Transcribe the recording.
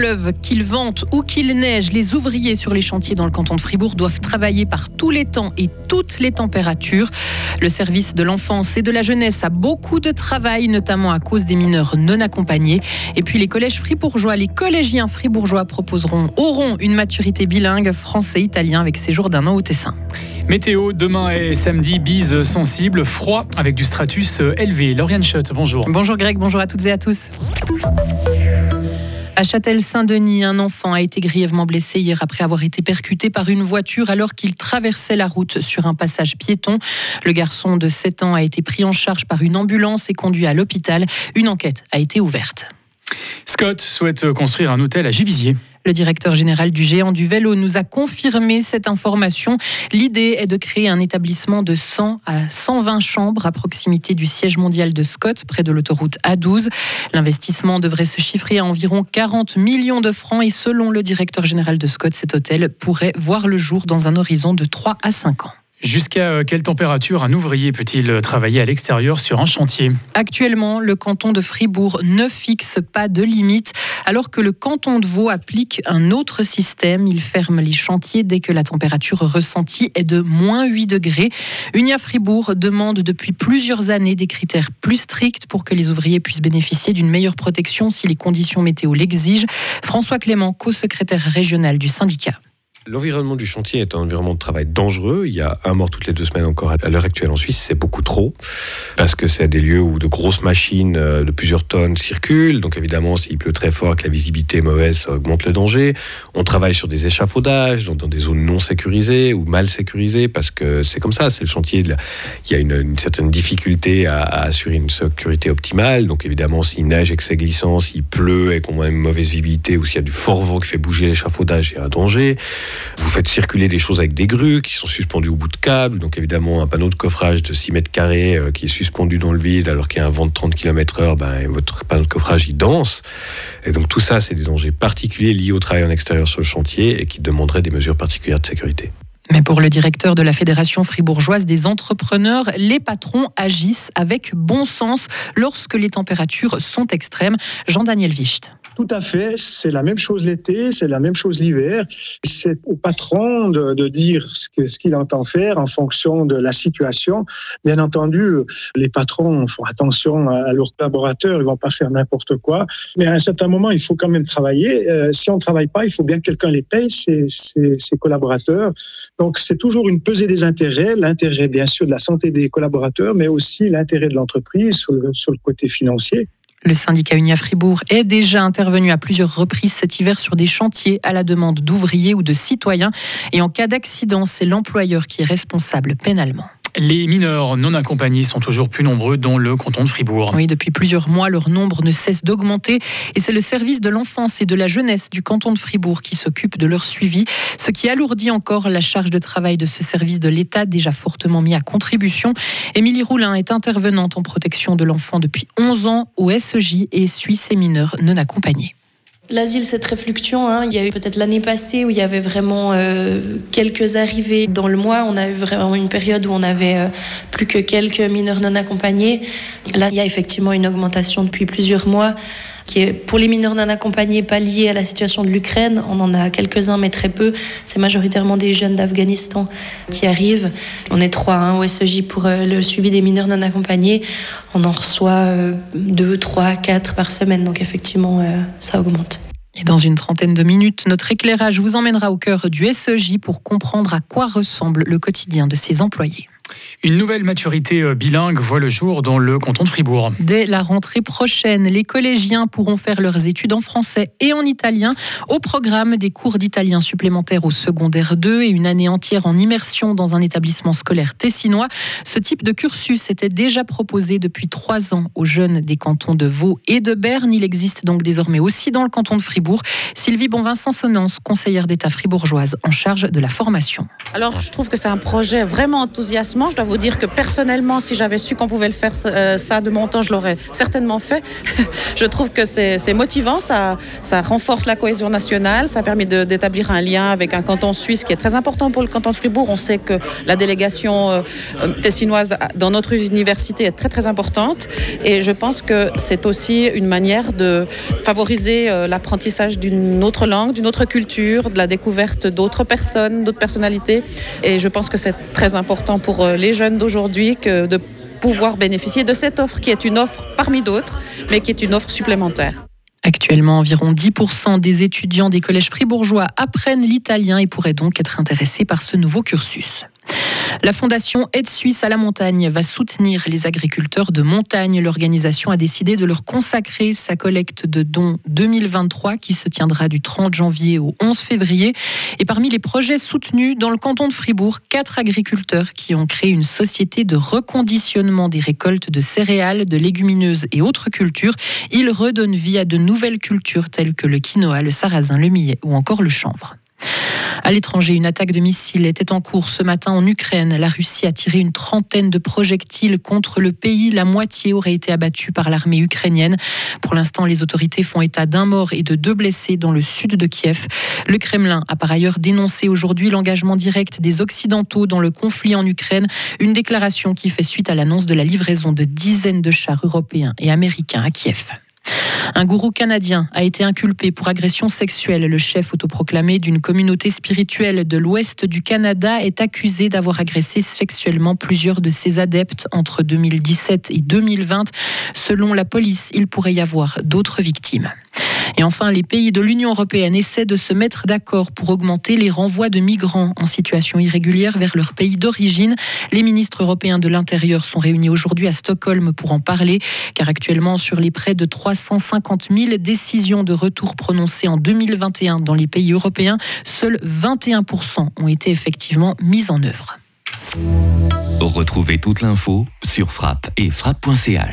pleuve, qu'il vente ou qu'il neige, les ouvriers sur les chantiers dans le canton de Fribourg doivent travailler par tous les temps et toutes les températures. Le service de l'enfance et de la jeunesse a beaucoup de travail, notamment à cause des mineurs non accompagnés. Et puis les collèges fribourgeois, les collégiens fribourgeois proposeront, auront une maturité bilingue français-italien avec séjour d'un an au Tessin. Météo, demain et samedi, bise sensible, froid avec du stratus élevé. Lauriane Schott, bonjour. Bonjour Greg, bonjour à toutes et à tous. À Châtel-Saint-Denis, un enfant a été grièvement blessé hier après avoir été percuté par une voiture alors qu'il traversait la route sur un passage piéton. Le garçon de 7 ans a été pris en charge par une ambulance et conduit à l'hôpital. Une enquête a été ouverte. Scott souhaite construire un hôtel à Givisier. Le directeur général du géant du vélo nous a confirmé cette information. L'idée est de créer un établissement de 100 à 120 chambres à proximité du siège mondial de Scott, près de l'autoroute A12. L'investissement devrait se chiffrer à environ 40 millions de francs et selon le directeur général de Scott, cet hôtel pourrait voir le jour dans un horizon de 3 à 5 ans. Jusqu'à euh, quelle température un ouvrier peut-il travailler à l'extérieur sur un chantier? Actuellement, le canton de Fribourg ne fixe pas de limite, alors que le canton de Vaud applique un autre système. Il ferme les chantiers dès que la température ressentie est de moins 8 degrés. Unia Fribourg demande depuis plusieurs années des critères plus stricts pour que les ouvriers puissent bénéficier d'une meilleure protection si les conditions météo l'exigent. François Clément, co-secrétaire régional du syndicat. L'environnement du chantier est un environnement de travail dangereux. Il y a un mort toutes les deux semaines encore à l'heure actuelle en Suisse. C'est beaucoup trop parce que c'est des lieux où de grosses machines euh, de plusieurs tonnes circulent. Donc évidemment, s'il pleut très fort, que la visibilité est mauvaise, ça augmente le danger. On travaille sur des échafaudages, dans, des zones non sécurisées ou mal sécurisées parce que c'est comme ça. C'est le chantier. Il y a une, certaine difficulté à, assurer une sécurité optimale. Donc évidemment, s'il neige et que c'est glissant, s'il pleut et qu'on a une mauvaise visibilité ou s'il y a du fort vent qui fait bouger l'échafaudage, il y a un danger. Vous faites circuler des choses avec des grues qui sont suspendues au bout de câbles. Donc évidemment, un panneau de coffrage de 6 mètres carrés euh, qui est suspendu dans le vide alors qu'il y a un vent de 30 km heure, ben, votre panneau de coffrage, il danse. Et donc tout ça, c'est des dangers particuliers liés au travail en extérieur sur le chantier et qui demanderaient des mesures particulières de sécurité. Mais pour le directeur de la Fédération fribourgeoise des entrepreneurs, les patrons agissent avec bon sens lorsque les températures sont extrêmes. Jean-Daniel Wicht. Tout à fait, c'est la même chose l'été, c'est la même chose l'hiver. C'est au patron de, dire ce qu'il entend faire en fonction de la situation. Bien entendu, les patrons font attention à leurs collaborateurs, ils vont pas faire n'importe quoi. Mais à un certain moment, il faut quand même travailler. Euh, si on ne travaille pas, il faut bien que quelqu'un les paye, ses, ses, ses collaborateurs. Donc c'est toujours une pesée des intérêts, l'intérêt bien sûr de la santé des collaborateurs, mais aussi l'intérêt de l'entreprise sur le côté financier. Le syndicat Unia Fribourg est déjà intervenu à plusieurs reprises cet hiver sur des chantiers à la demande d'ouvriers ou de citoyens. Et en cas d'accident, c'est l'employeur qui est responsable pénalement. Les mineurs non accompagnés sont toujours plus nombreux dans le canton de Fribourg. Oui, depuis plusieurs mois, leur nombre ne cesse d'augmenter et c'est le service de l'enfance et de la jeunesse du canton de Fribourg qui s'occupe de leur suivi, ce qui alourdit encore la charge de travail de ce service de l'État déjà fortement mis à contribution. Émilie Roulin est intervenante en protection de l'enfant depuis 11 ans au SEJ et suit ces mineurs non accompagnés. L'asile, c'est très fluctuant. Hein. Il y a eu peut-être l'année passée où il y avait vraiment euh, quelques arrivées dans le mois. On a eu vraiment une période où on avait euh, plus que quelques mineurs non accompagnés. Là, il y a effectivement une augmentation depuis plusieurs mois qui est pour les mineurs non accompagnés pas liés à la situation de l'Ukraine. On en a quelques-uns, mais très peu. C'est majoritairement des jeunes d'Afghanistan qui arrivent. On est trois hein, au SEJ pour euh, le suivi des mineurs non accompagnés. On en reçoit euh, deux, trois, quatre par semaine. Donc effectivement, euh, ça augmente. Et dans une trentaine de minutes, notre éclairage vous emmènera au cœur du SEJ pour comprendre à quoi ressemble le quotidien de ses employés. Une nouvelle maturité euh, bilingue voit le jour dans le canton de Fribourg. Dès la rentrée prochaine, les collégiens pourront faire leurs études en français et en italien au programme des cours d'italien supplémentaires au secondaire 2 et une année entière en immersion dans un établissement scolaire tessinois. Ce type de cursus était déjà proposé depuis trois ans aux jeunes des cantons de Vaud et de Berne. Il existe donc désormais aussi dans le canton de Fribourg. Sylvie Bonvincent Sonnance, conseillère d'État fribourgeoise en charge de la formation. Alors, je trouve que c'est un projet vraiment enthousiasmant je dois vous dire que personnellement, si j'avais su qu'on pouvait le faire euh, ça de mon temps, je l'aurais certainement fait. je trouve que c'est motivant, ça, ça renforce la cohésion nationale, ça permet d'établir un lien avec un canton suisse qui est très important pour le canton de Fribourg. On sait que la délégation euh, tessinoise dans notre université est très très importante et je pense que c'est aussi une manière de favoriser euh, l'apprentissage d'une autre langue, d'une autre culture, de la découverte d'autres personnes, d'autres personnalités. Et je pense que c'est très important pour euh, les jeunes d'aujourd'hui que de pouvoir bénéficier de cette offre qui est une offre parmi d'autres, mais qui est une offre supplémentaire. Actuellement, environ 10% des étudiants des collèges fribourgeois apprennent l'italien et pourraient donc être intéressés par ce nouveau cursus. La fondation Aide Suisse à la montagne va soutenir les agriculteurs de montagne. L'organisation a décidé de leur consacrer sa collecte de dons 2023 qui se tiendra du 30 janvier au 11 février. Et parmi les projets soutenus dans le canton de Fribourg, quatre agriculteurs qui ont créé une société de reconditionnement des récoltes de céréales, de légumineuses et autres cultures. Ils redonnent vie à de nouvelles cultures telles que le quinoa, le sarrasin, le millet ou encore le chanvre. À l'étranger, une attaque de missiles était en cours ce matin en Ukraine. La Russie a tiré une trentaine de projectiles contre le pays. La moitié aurait été abattue par l'armée ukrainienne. Pour l'instant, les autorités font état d'un mort et de deux blessés dans le sud de Kiev. Le Kremlin a par ailleurs dénoncé aujourd'hui l'engagement direct des Occidentaux dans le conflit en Ukraine. Une déclaration qui fait suite à l'annonce de la livraison de dizaines de chars européens et américains à Kiev. Un gourou canadien a été inculpé pour agression sexuelle. Le chef autoproclamé d'une communauté spirituelle de l'ouest du Canada est accusé d'avoir agressé sexuellement plusieurs de ses adeptes entre 2017 et 2020. Selon la police, il pourrait y avoir d'autres victimes. Et enfin, les pays de l'Union européenne essaient de se mettre d'accord pour augmenter les renvois de migrants en situation irrégulière vers leur pays d'origine. Les ministres européens de l'Intérieur sont réunis aujourd'hui à Stockholm pour en parler, car actuellement, sur les près de 350 000 décisions de retour prononcées en 2021 dans les pays européens, seuls 21% ont été effectivement mises en œuvre. Retrouvez toute l'info sur frappe et frappe.ch.